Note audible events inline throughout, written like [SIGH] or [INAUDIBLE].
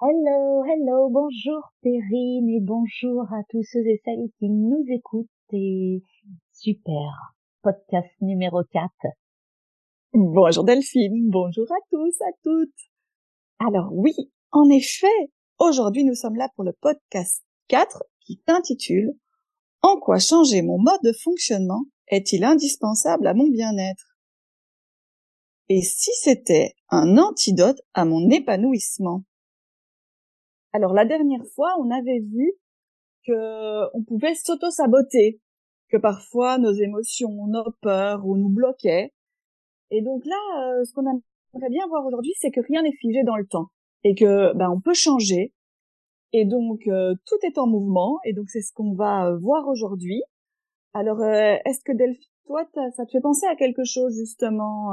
Hello, hello, bonjour Perrine et bonjour à tous ceux et celles qui nous écoutent et super podcast numéro 4. Bonjour Delphine, bonjour à tous, à toutes. Alors oui, en effet, aujourd'hui nous sommes là pour le podcast 4 qui s'intitule En quoi changer mon mode de fonctionnement? Est-il indispensable à mon bien-être? Et si c'était un antidote à mon épanouissement? Alors la dernière fois, on avait vu que on pouvait s'auto-saboter, que parfois nos émotions, nos peurs ou nous bloquaient. Et donc là, euh, ce qu'on aimerait bien voir aujourd'hui, c'est que rien n'est figé dans le temps et que ben on peut changer. Et donc euh, tout est en mouvement et donc c'est ce qu'on va euh, voir aujourd'hui. Alors est-ce que Delphine, toi, ça te fait penser à quelque chose justement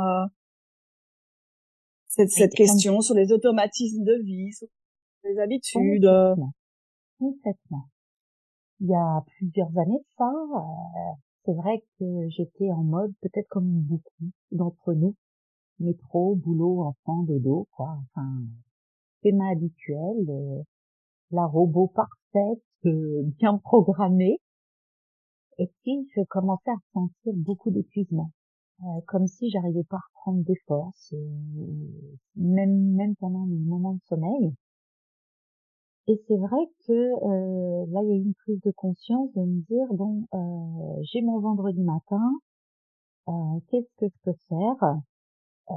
cette, cette question sur les automatismes de vie, sur les habitudes Complètement il y a plusieurs années de ça, euh, c'est vrai que j'étais en mode peut-être comme beaucoup d'entre nous, métro, boulot, enfant, dodo, quoi. Enfin, schéma habituel, euh, la robot parfaite, euh, bien programmée. Et puis je commençais à sentir beaucoup d'épuisement, comme si j'arrivais pas à reprendre des forces, même même pendant mes moments de sommeil. Et c'est vrai que euh, là, il y a eu une prise de conscience de me dire bon, euh, j'ai mon vendredi matin, euh, qu'est-ce que je peux faire euh,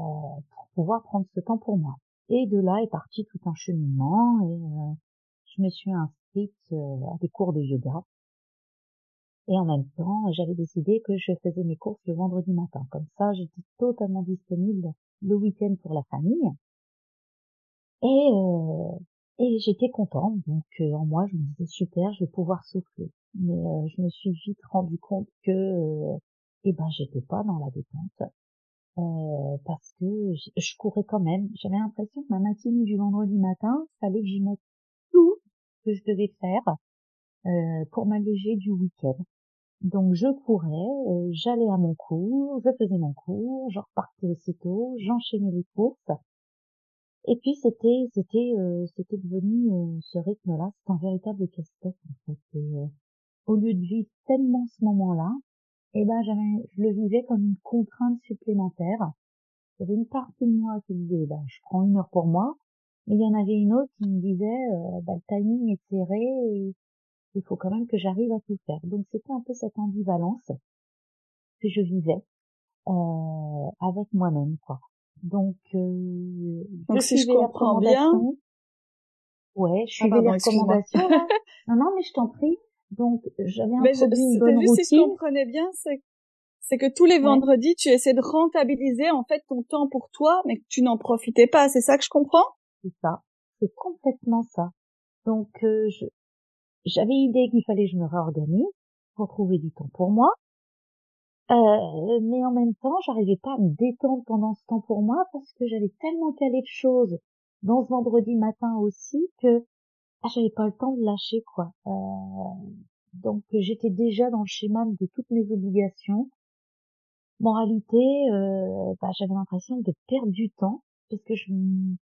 pour pouvoir prendre ce temps pour moi? Et de là est parti tout un cheminement et euh, je me suis inscrite euh, à des cours de yoga. Et en même temps, j'avais décidé que je faisais mes courses le vendredi matin. Comme ça, j'étais totalement disponible le week-end pour la famille. Et, et j'étais contente, donc euh, en moi je me disais super, je vais pouvoir souffler. Mais euh, je me suis vite rendu compte que euh, eh ben j'étais pas dans la détente parce que je, courais quand même. J'avais l'impression que ma matinée du vendredi matin, fallait que j'y mette tout ce que je devais faire pour m'alléger du week-end. Donc je courais, j'allais à mon cours, je faisais mon cours, je repartais aussitôt, j'enchaînais les courses et puis c'était c'était euh, c'était devenu euh, ce rythme-là, c'est un véritable casse-tête en fait. Euh, au lieu de vivre tellement ce moment-là, eh ben j'avais je le vivais comme une contrainte supplémentaire. Il y avait une partie de moi qui disait bah je prends une heure pour moi, mais il y en avait une autre qui me disait bah le timing est serré et il faut quand même que j'arrive à tout faire. Donc c'était un peu cette ambivalence que je vivais avec moi-même quoi. Donc, euh, Donc si je comprends bien, ouais, je suis ah, les recommandations. [LAUGHS] non, non, mais je t'en prie. Donc, j'avais un juste Si je comprenais bien, c'est c'est que tous les vendredis, tu essaies de rentabiliser en fait ton temps pour toi, mais que tu n'en profitais pas. C'est ça que je comprends? C'est ça. C'est complètement ça. Donc, euh, j'avais idée qu'il fallait que je me réorganise pour trouver du temps pour moi. Euh, mais en même temps, j'arrivais pas à me détendre pendant ce temps pour moi parce que j'avais tellement calé de choses dans ce vendredi matin aussi que ah, j'avais pas le temps de lâcher quoi. Euh, donc j'étais déjà dans le schéma de toutes mes obligations. Moralité, euh, bah, j'avais l'impression de perdre du temps parce que je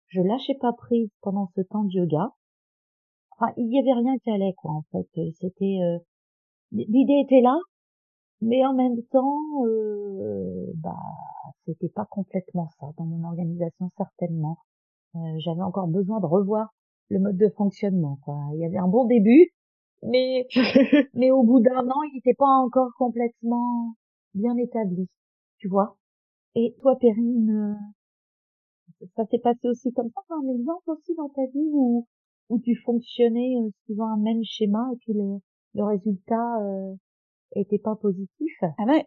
je lâchais pas prise pendant ce temps de yoga. Enfin, il y avait rien qui allait quoi en fait. C'était euh, l'idée était là, mais en même temps, euh, bah, c'était pas complètement ça dans mon organisation certainement. Euh, j'avais encore besoin de revoir le mode de fonctionnement. Quoi. Il y avait un bon début, mais [LAUGHS] mais au bout d'un an, il n'était pas encore complètement bien établi, tu vois. Et toi, Perrine, euh, ça s'est passé aussi comme ça, un exemple aussi dans ta vie où où tu fonctionnais euh, suivant un même schéma et puis le le résultat euh, était pas positif. Ah ben,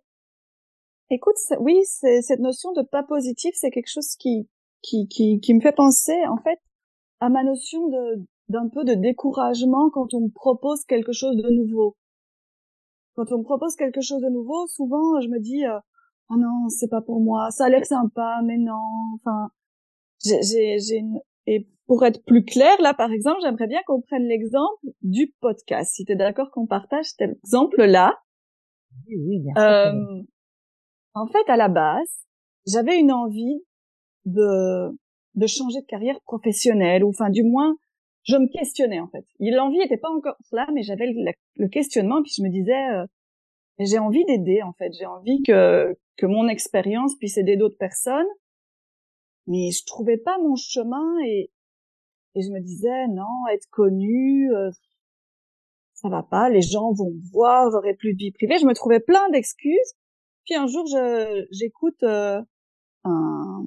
écoute, oui, cette notion de pas positif, c'est quelque chose qui, qui, qui, qui me fait penser, en fait, à ma notion de, d'un peu de découragement quand on me propose quelque chose de nouveau. Quand on me propose quelque chose de nouveau, souvent, je me dis, euh, oh non, c'est pas pour moi, ça a l'air sympa, mais non, enfin, j'ai, j'ai une... et pour être plus clair, là, par exemple, j'aimerais bien qu'on prenne l'exemple du podcast. Si tu es d'accord qu'on partage cet exemple-là, oui, euh, En fait, à la base, j'avais une envie de, de changer de carrière professionnelle, ou enfin, du moins, je me questionnais, en fait. L'envie n'était pas encore là, mais j'avais le, questionnement, puis je me disais, euh, j'ai envie d'aider, en fait. J'ai envie que, que mon expérience puisse aider d'autres personnes. Mais je trouvais pas mon chemin et, et je me disais, non, être connu, euh, ça va pas, les gens vont me voir, j'aurai plus de vie privée. Je me trouvais plein d'excuses. Puis un jour, j'écoute euh, un,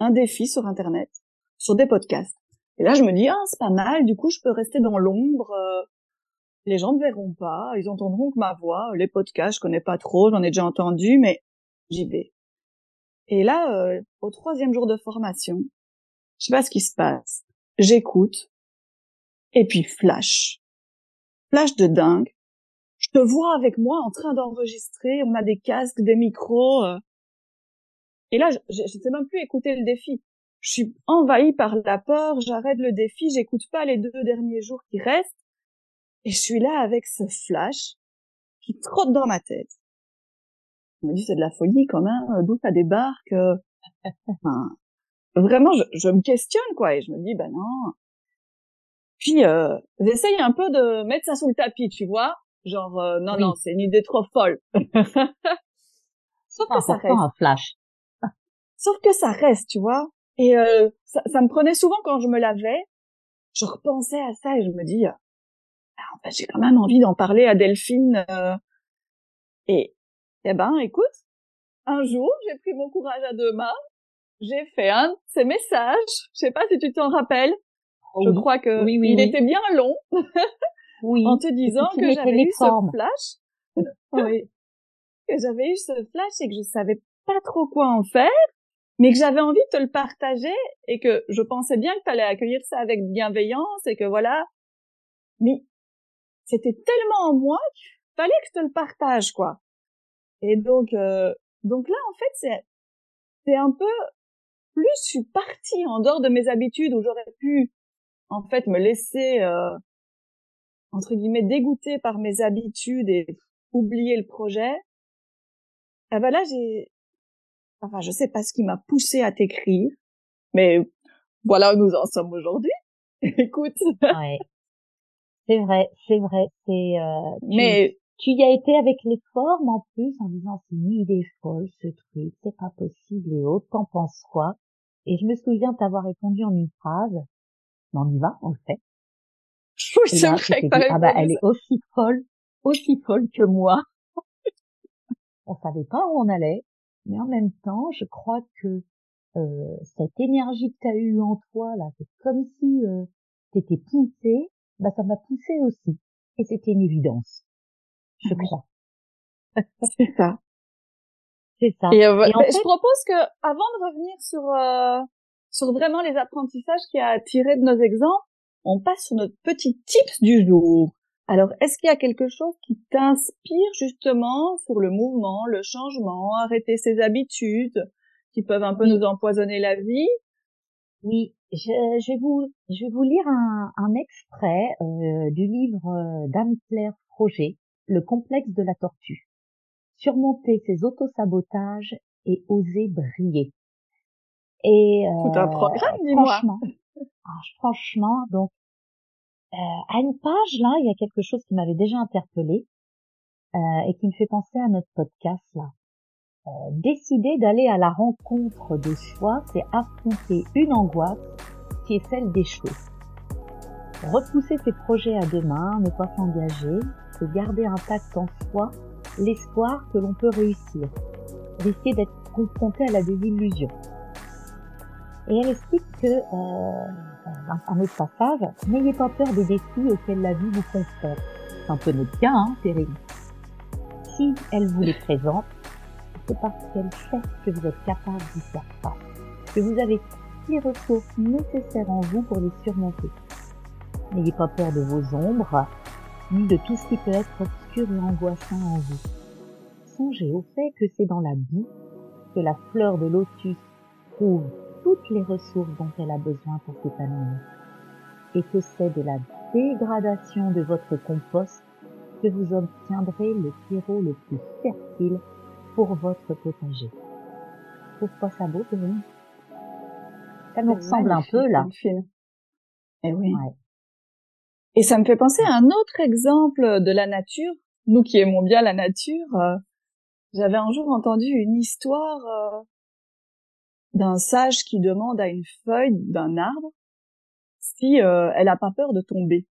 un défi sur Internet, sur des podcasts. Et là, je me dis, ah, c'est pas mal, du coup, je peux rester dans l'ombre. Euh, les gens ne verront pas, ils entendront que ma voix. Les podcasts, je connais pas trop, j'en ai déjà entendu, mais j'y vais. Et là, euh, au troisième jour de formation, je sais pas ce qui se passe. J'écoute, et puis flash. Flash de dingue. Je te vois avec moi en train d'enregistrer, on a des casques, des micros. Euh. Et là, je, je, sais même plus écouter le défi. Je suis envahie par la peur, j'arrête le défi, j'écoute pas les deux derniers jours qui restent. Et je suis là avec ce flash qui trotte dans ma tête. Je me dis, c'est de la folie quand même, d'où ça débarque. Euh. [LAUGHS] vraiment, je, je, me questionne, quoi, et je me dis, ben non. Puis, euh, j'essaye un peu de mettre ça sous le tapis, tu vois. Genre, euh, non, non, c'est une idée trop folle. [LAUGHS] Sauf que ça reste. Un flash. Sauf que ça reste, tu vois. Et euh, ça, ça, me prenait souvent quand je me lavais. Je repensais à ça et je me dis, ah, j'ai quand même envie d'en parler à Delphine. Euh, et, eh ben, écoute, un jour, j'ai pris mon courage à deux mains. J'ai fait un de ces messages. Je sais pas si tu t'en rappelles. je crois que oui, oui, il était bien long. oui. En te disant que j'avais eu ce flash. oui. Que j'avais eu ce flash et que je savais pas trop quoi en faire mais que j'avais envie de te le partager et que je pensais bien que tu allais accueillir ça avec bienveillance et que voilà. Mais c'était tellement en moi qu'il fallait que je te le partage, quoi. Et donc, euh, donc là, en fait, c'est, c'est un peu, plus je suis partie en dehors de mes habitudes où j'aurais pu, en fait, me laisser, euh, entre guillemets, dégoûter par mes habitudes et oublier le projet. Ah ben là, j'ai, Enfin, je sais pas ce qui m'a poussé à t'écrire, mais voilà où nous en sommes aujourd'hui. [LAUGHS] Écoute. ouais. C'est vrai, c'est vrai, c'est. Euh, mais tu y as été avec les formes en plus en disant c'est une idée folle ce truc, c'est pas possible et autres. T'en penses quoi Et je me souviens t'avoir répondu en une phrase. Mais on y va, on le fait. [LAUGHS] Oui, c'est vrai que ah bah, elle est aussi folle, aussi folle que moi. [LAUGHS] on savait pas où on allait, mais en même temps, je crois que euh, cette énergie que tu as eue en toi, là, c'est comme si euh, tu étais poussé, bah ça m'a poussé aussi. Et c'était une évidence, je crois. c'est ça. C'est ça. Et, euh, je propose que, avant de revenir sur euh, sur vraiment les apprentissages qui a tiré de nos exemples, on passe sur notre petit tips du jour. Alors, est-ce qu'il y a quelque chose qui t'inspire justement sur le mouvement, le changement, arrêter ses habitudes qui peuvent un peu nous empoisonner la vie? Oui, je, vais vous, je vais vous lire un, un extrait euh, du livre euh, d'Anne-Claire Froger, Le complexe de la tortue. Surmonter ses autosabotages et oser briller. Et euh, tout un programme, dis-moi. Franchement, ah, franchement, donc euh, à une page, là, il y a quelque chose qui m'avait déjà interpellé euh, et qui me fait penser à notre podcast, là. Euh, décider d'aller à la rencontre de soi, c'est affronter une angoisse qui est celle d'échouer. Repousser ses projets à demain, ne pas s'engager, c'est garder intact en soi l'espoir que l'on peut réussir, risquer d'être confronté à la désillusion. Et elle explique que, euh, un autre passage, n'ayez pas peur des défis auxquels la vie vous confronte. C'est un peu notre cas, hein. Si elle vous les présente, c'est parce qu'elle sait que vous êtes capable d'y faire face, que vous avez les ressources nécessaires en vous pour les surmonter. N'ayez pas peur de vos ombres, ni de tout ce qui peut être obscur et angoissant en vous. Songez au fait que c'est dans la boue que la fleur de lotus trouve toutes les ressources dont elle a besoin pour s'épanouir, et que c'est de la dégradation de votre compost que vous obtiendrez le terreau le plus fertile pour votre potager. Pas ça beau, Ça nous ressemble un peu, là. Eh oui. Et ça me fait penser à un autre exemple de la nature. Nous qui aimons bien la nature, euh, j'avais un jour entendu une histoire euh, d'un sage qui demande à une feuille d'un arbre si euh, elle a pas peur de tomber.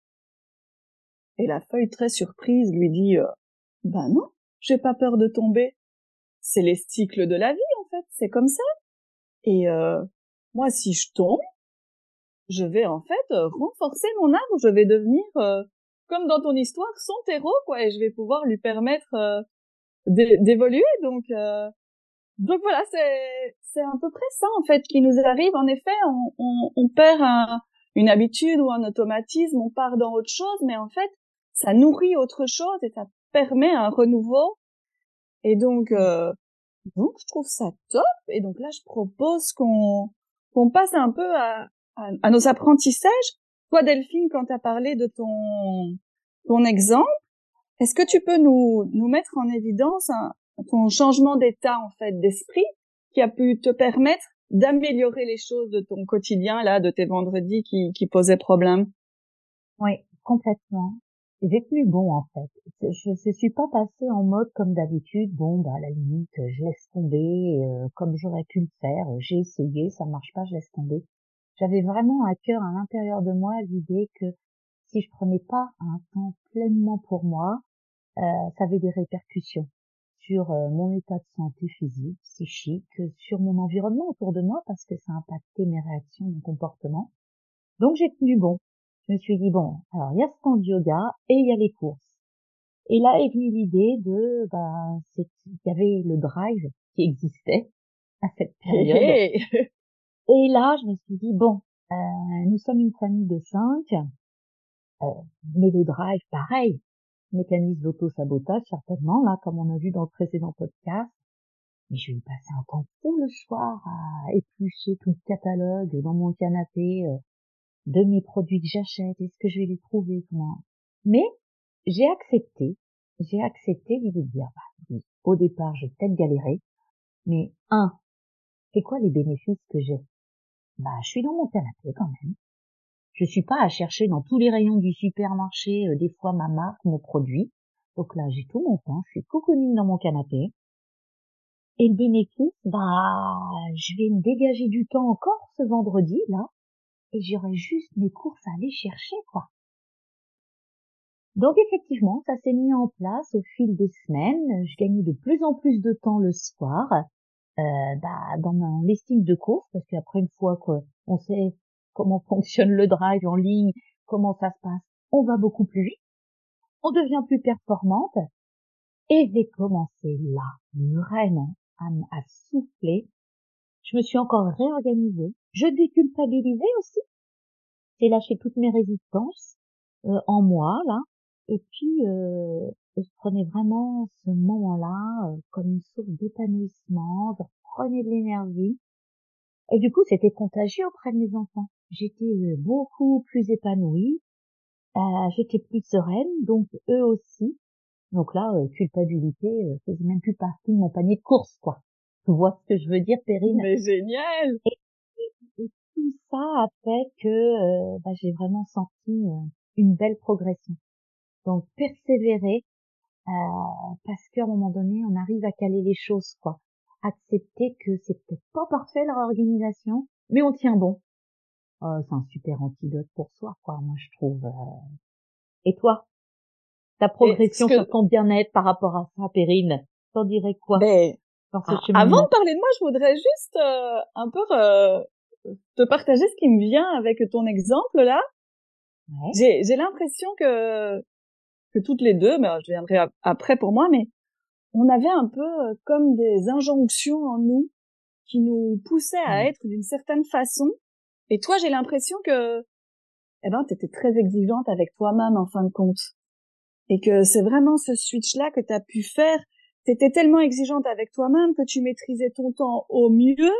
Et la feuille, très surprise, lui dit Ben non, j'ai pas peur de tomber. C'est les cycles de la vie, en fait, c'est comme ça. Et moi, si je tombe, je vais en fait renforcer mon arbre, je vais devenir, comme dans ton histoire, son terreau, quoi, et je vais pouvoir lui permettre d'évoluer. Donc, donc voilà, c'est c'est à peu près ça en fait qui nous arrive. En effet, on, on, on perd un, une habitude ou un automatisme, on part dans autre chose, mais en fait, ça nourrit autre chose et ça permet un renouveau. Et donc, euh, donc je trouve ça top. Et donc là, je propose qu'on qu'on passe un peu à, à, nos apprentissages. Toi, Delphine, quand tu as parlé de ton ton exemple, est-ce que tu peux nous nous mettre en évidence ton changement d'état en fait d'esprit qui a pu te permettre d'améliorer les choses de ton quotidien là, de tes vendredis qui, qui posaient problème? Oui, complètement. J'ai tenu bon en fait. Je ne suis pas passée en mode comme d'habitude. Bon, bah à la limite, je laisse tomber euh, comme j'aurais pu le faire. J'ai essayé, ça marche pas, je laisse tomber. J'avais vraiment à cœur à l'intérieur de moi l'idée que si je prenais pas un temps pleinement pour moi, euh, ça avait des répercussions sur euh, mon état de santé physique, psychique, sur mon environnement autour de moi parce que ça a impacté mes réactions, mon comportement. Donc j'ai tenu bon. Je me suis dit bon, alors il y a ce temps de yoga et il y a les courses. Et là est venue l'idée de, bah, il y avait le drive qui existait à cette période. [LAUGHS] et là, je me suis dit bon, euh, nous sommes une famille de cinq, euh, mais le drive, pareil, mécanisme d'auto-sabotage, certainement, là, comme on a vu dans le précédent podcast. Mais je vais passer un temps fou le soir à éplucher tout le catalogue dans mon canapé euh, de mes produits que j'achète. Est-ce que je vais les trouver comment Mais j'ai accepté, j'ai accepté l'idée de dire, bah, au départ, j'ai peut-être galéré, mais un, c'est quoi les bénéfices que j'ai? Bah, je suis dans mon canapé quand même. Je suis pas à chercher dans tous les rayons du supermarché euh, des fois ma marque, mon produit. Donc là, j'ai tout mon temps, je suis cocooning dans mon canapé. Et le bénéfice, bah, je vais me dégager du temps encore ce vendredi, là, et j'aurai juste mes courses à aller chercher, quoi. Donc effectivement, ça s'est mis en place au fil des semaines. Je gagnais de plus en plus de temps le soir, bah, dans mon listing de courses, parce qu'après une fois qu'on sait comment [LAUGHS] fonctionne le drive en ligne, comment ça se passe, on va beaucoup plus vite, on devient plus performante, et j'ai commencé là, vraiment, à, à souffler. Je me suis encore réorganisée. Je déculpabilisais aussi. J'ai lâché toutes mes résistances euh, en moi, là. Et puis, euh, je prenais vraiment ce moment-là euh, comme une source d'épanouissement. Je prenais de l'énergie. Et du coup, c'était contagieux auprès de mes enfants j'étais euh, beaucoup plus épanouie, euh, j'étais plus sereine, donc eux aussi. Donc là, euh, culpabilité euh, faisait même plus partie de mon panier de courses, quoi. Tu vois ce que je veux dire, Perrine? Mais génial et, tout ça a fait que bah, j'ai vraiment senti une belle progression. Donc persévérer, parce qu'à un moment donné, on arrive à caler les choses, quoi. Accepter que c'est peut-être pas parfait leur organisation, mais on tient bon. Oh, c'est un super antidote pour soi, quoi, moi je trouve. Euh. Et toi, ta progression sur ton bien-être par rapport à ça, Perrine, t'en dirais quoi ben, Avant de parler de moi, je voudrais juste euh, un peu euh, te partager ce qui me vient avec ton exemple là. Ouais. J'ai l'impression que que toutes les deux, mais je viendrai après pour moi, mais on avait un peu comme des injonctions en nous qui nous poussaient à être d'une certaine façon et toi, j'ai l'impression que, eh ben, t'étais très exigeante avec toi-même en fin de compte. Et que c'est vraiment ce switch-là que t'as pu faire. T'étais tellement exigeante avec toi-même que tu maîtrisais ton temps au mieux.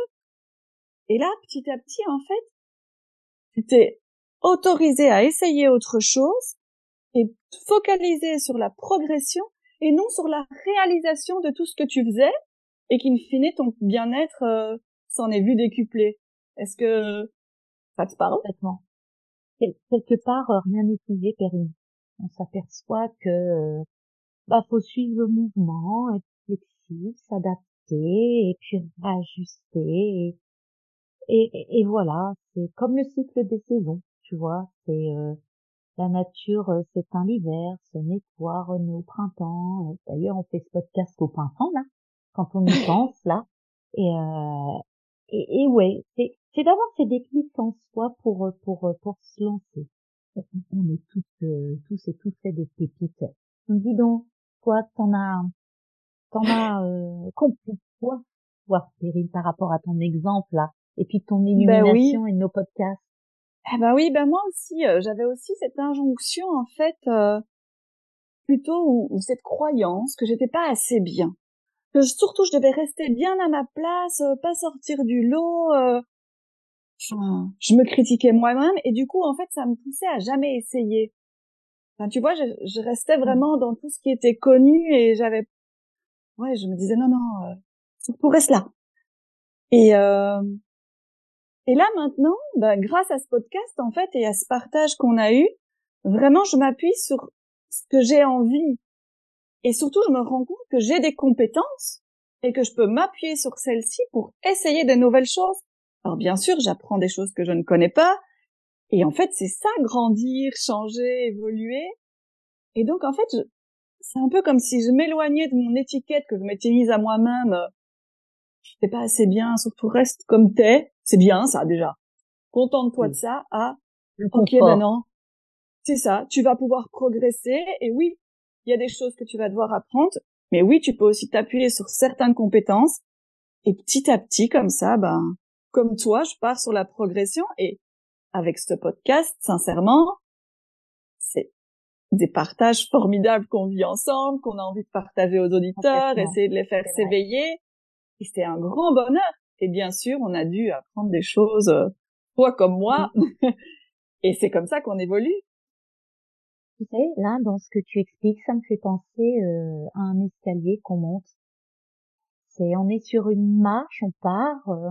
Et là, petit à petit, en fait, tu t'es autorisé à essayer autre chose et sur la progression et non sur la réalisation de tout ce que tu faisais et qu'in fine ton bien-être euh, s'en est vu décuplé. Est-ce que ça te parle? Complètement. quelque part, euh, rien n'est figé, Perrine. On s'aperçoit que euh, bah faut suivre le mouvement, être flexible, s'adapter et puis rajuster. Et, et, et voilà, c'est comme le cycle des saisons, tu vois. C'est la nature s'éteint l'hiver, se nettoie, renaît au printemps. D'ailleurs, on fait ce podcast au printemps là, quand on y [LAUGHS] pense là. Et, euh, et, et ouais, c'est, c'est d'avoir ces déclics en soi pour pour pour se lancer. On est tous euh, tous et toutes faits de pépites. Dis donc, toi, t'en as t'en as euh, compris quoi, Périne, par rapport à ton exemple là, et puis ton ben illumination et nos podcasts? Eh ben oui, ben moi aussi, euh, j'avais aussi cette injonction en fait, euh, plutôt ou, cette croyance que j'étais pas assez bien, que surtout je devais rester bien à ma place, euh, pas sortir du lot. Enfin, je me critiquais moi-même et du coup en fait ça me poussait à jamais essayer. Enfin, tu vois, je, je restais vraiment dans tout ce qui était connu et j'avais, ouais, je me disais non non, surtout reste là. Et et là maintenant, bah, grâce à ce podcast en fait et à ce partage qu'on a eu, vraiment je m'appuie sur ce que j'ai envie. Et surtout, je me rends compte que j'ai des compétences et que je peux m'appuyer sur celles-ci pour essayer de nouvelles choses. Alors bien sûr, j'apprends des choses que je ne connais pas. Et en fait, c'est ça, grandir, changer, évoluer. Et donc, en fait, c'est un peu comme si je m'éloignais de mon étiquette que je m'étais mise à moi-même euh, t'es pas assez bien, surtout reste comme t'es. C'est bien, ça, déjà. Contente-toi de ça, ah, ok, maintenant, c'est ça, tu vas pouvoir progresser, et oui, il y a des choses que tu vas devoir apprendre, mais oui, tu peux aussi t'appuyer sur certaines compétences, et petit à petit, comme ça, ben, comme toi, je pars sur la progression, et avec ce podcast, sincèrement, c'est des partages formidables qu'on vit ensemble, qu'on a envie de partager aux auditeurs, essayer de les faire s'éveiller, et c'était un grand bonheur. Et bien sûr, on a dû apprendre des choses, euh, toi comme moi. [LAUGHS] et c'est comme ça qu'on évolue. Tu sais, là, dans ce que tu expliques, ça me fait penser euh, à un escalier qu'on monte. C'est, on est sur une marche, on part, euh,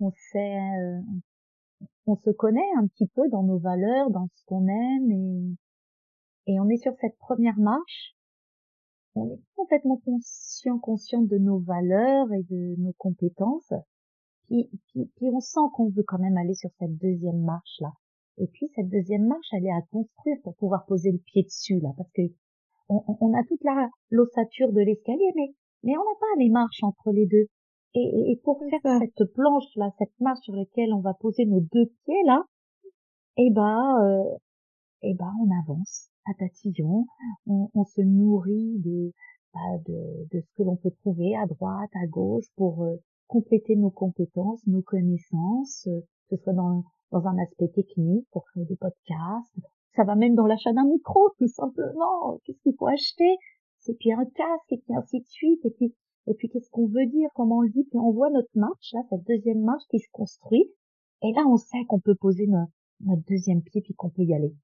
on sait, on se connaît un petit peu dans nos valeurs, dans ce qu'on aime, et, et on est sur cette première marche on est complètement conscient, conscient de nos valeurs et de nos compétences. Puis, puis, on sent qu'on veut quand même aller sur cette deuxième marche là. Et puis cette deuxième marche, elle est à construire pour pouvoir poser le pied dessus là, parce que on, a toute la l'ossature de l'escalier, mais mais on n'a pas les marches entre les deux. Et, et pour faire cette planche là, cette marche sur laquelle on va poser nos deux pieds là, eh ben, euh, eh ben on avance à tatillon, on, on se nourrit de, bah, de, de ce que l'on peut trouver à droite, à gauche pour euh, compléter nos compétences, nos connaissances, euh, que ce soit dans, dans un aspect technique pour créer des podcasts. Ça va même dans l'achat d'un micro, tout simplement. Qu'est-ce qu'il faut acheter? C'est puis un casque et puis ainsi de suite. Et puis, et puis qu'est-ce qu'on veut dire Comment on le dit? Puis on voit notre marche, là, cette deuxième marche qui se construit. Et là, on sait qu'on peut poser notre, notre deuxième pied puis qu'on peut y aller.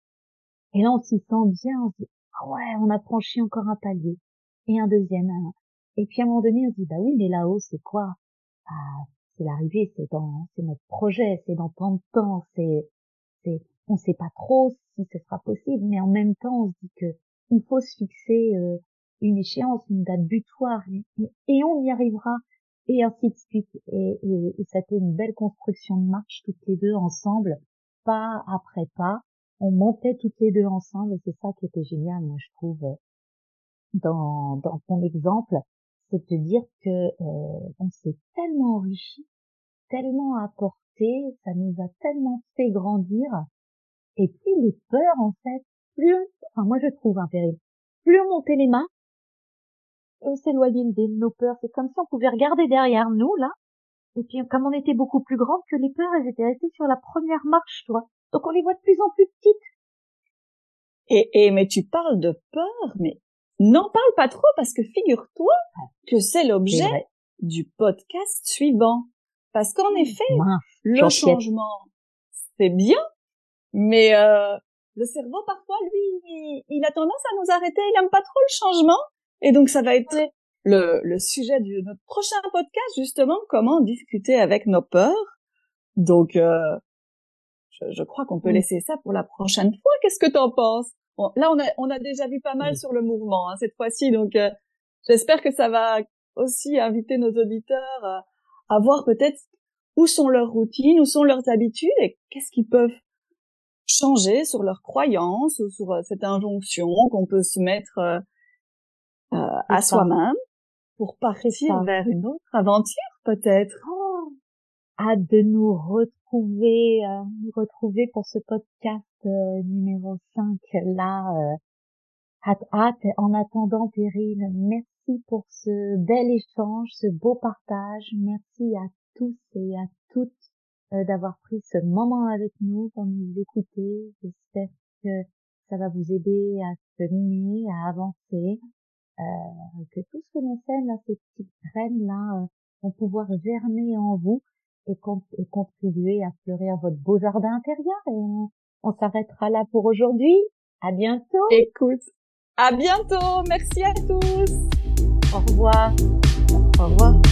Et là, on s'y sent bien, on se dit, ah ouais, on a franchi encore un palier. Et un deuxième. Et puis à un moment donné, on se dit, bah oui, mais là-haut, c'est quoi? Ah, c'est l'arrivée, c'est dans, c'est notre projet, c'est dans tant de temps, c'est, c'est, on sait pas trop si ce sera possible, mais en même temps, on se dit que il faut se fixer euh, une échéance, une date butoir, et, on y arrivera, et ainsi de suite. Et, et, et ça a été une belle construction de marche toutes les deux ensemble, pas après pas, on montait toutes les deux ensemble et c'est ça qui était génial, moi je trouve, dans, ton exemple, c'est de dire que euh, on s'est tellement enrichi, tellement apporté, ça nous a tellement fait grandir. Et puis les peurs, en fait, plus, enfin moi je trouve un péril, plus on montait les mains, on s'éloignait de nos peurs. C'est comme si on pouvait regarder derrière nous là. Et puis comme on était beaucoup plus grand que les peurs, elles étaient restées sur la première marche, toi. Donc on les voit de plus en plus petites. Et, et mais tu parles de peur, mais n'en parle pas trop parce que figure-toi que c'est l'objet du podcast suivant. Parce qu'en mmh, effet, le changement, c'est bien, mais euh, le cerveau parfois, lui, il, a tendance à nous arrêter. Il aime pas trop le changement, et donc ça va être le, le sujet de notre prochain podcast, justement, comment discuter avec nos peurs. Donc, euh, je, je, crois qu'on peut laisser ça pour la prochaine fois. Qu'est-ce que tu en penses? Bon, Là, on a, on a déjà vu pas mal sur le mouvement hein, cette fois-ci, donc euh, j'espère que ça va aussi inviter nos auditeurs à, à voir peut-être où sont leurs routines, où sont leurs habitudes et qu'est-ce qu'ils peuvent changer sur leurs croyances ou sur euh, cette injonction qu'on peut se mettre euh, euh à soi-même pour partir vers une autre aventure peut-être. Oh, hâte de nous retrouver, euh, nous retrouver pour ce podcast euh, numéro 5 là. hâte, hâte. En attendant, Périne, merci pour ce bel échange, ce beau partage. Merci à tous et à toutes euh, d'avoir pris ce moment avec nous pour nous écouter. J'espère que ça va vous aider à cheminer, à avancer, euh, que tout ce que l'on sème là, ces petites graines là, euh, vont pouvoir germer en vous et, contribuer à fleurir votre beau jardin intérieur. Et on, on s'arrêtera là pour aujourd'hui. À bientôt. Écoute, à bientôt. Merci à tous. Au revoir. Au revoir.